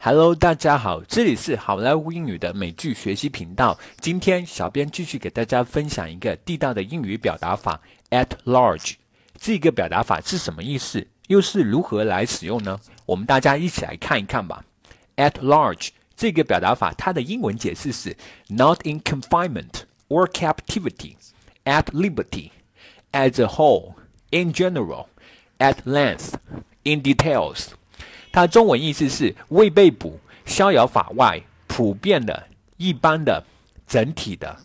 Hello，大家好，这里是好莱坞英语的美剧学习频道。今天小编继续给大家分享一个地道的英语表达法，at large。这个表达法是什么意思？又是如何来使用呢？我们大家一起来看一看吧。at large 这个表达法，它的英文解释是 not in confinement or captivity, at liberty, as a whole, in general, at length, in details。它中文意思是未被捕、逍遥法外、普遍的、一般的、整体的、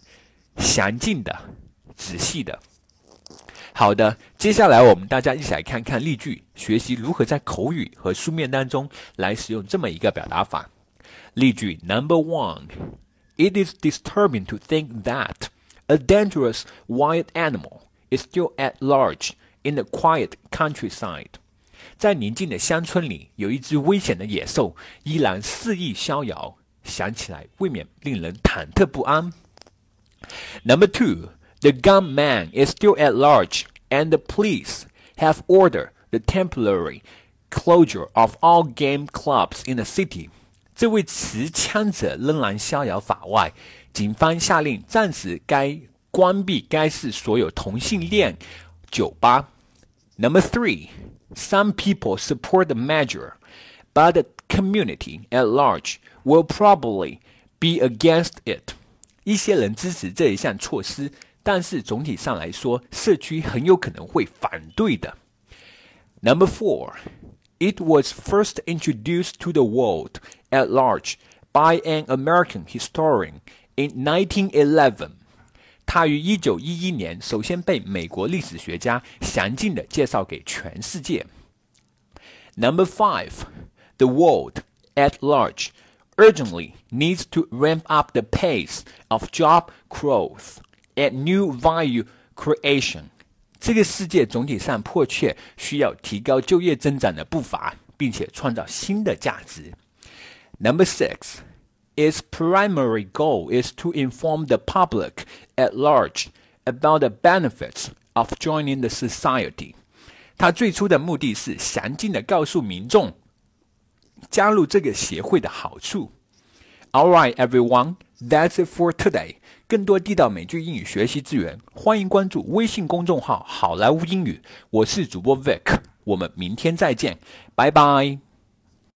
详尽的、仔细的。好的，接下来我们大家一起来看看例句，学习如何在口语和书面当中来使用这么一个表达法。例句 Number one, it is disturbing to think that a dangerous wild animal is still at large in the quiet countryside. 在宁静的乡村里，有一只危险的野兽依然肆意逍遥，想起来未免令人忐忑不安。Number two. The gunman is still at large, and the police have ordered the temporary closure of all game clubs in the city. 这位持枪者仍然逍遥法外，警方下令暂时该关闭该市所有同性恋酒吧。Number three, some people support the measure, but the community at large will probably be against it. 一些人支持这一项措施。但是总体上来说，社区很有可能会反对的。Number four, it was first introduced to the world at large by an American historian in 1911. 它于一九一一年首先被美国历史学家详尽的介绍给全世界。Number five, the world at large urgently needs to ramp up the pace of job growth at new value creation，这个世界总体上迫切需要提高就业增长的步伐，并且创造新的价值。Number six, its primary goal is to inform the public at large about the benefits of joining the society。它最初的目的是详尽的告诉民众加入这个协会的好处。All right, everyone, that's it for today. 更多地道美剧英语学习资源，欢迎关注微信公众号“好莱坞英语”。我是主播 Vic，我们明天再见，拜拜。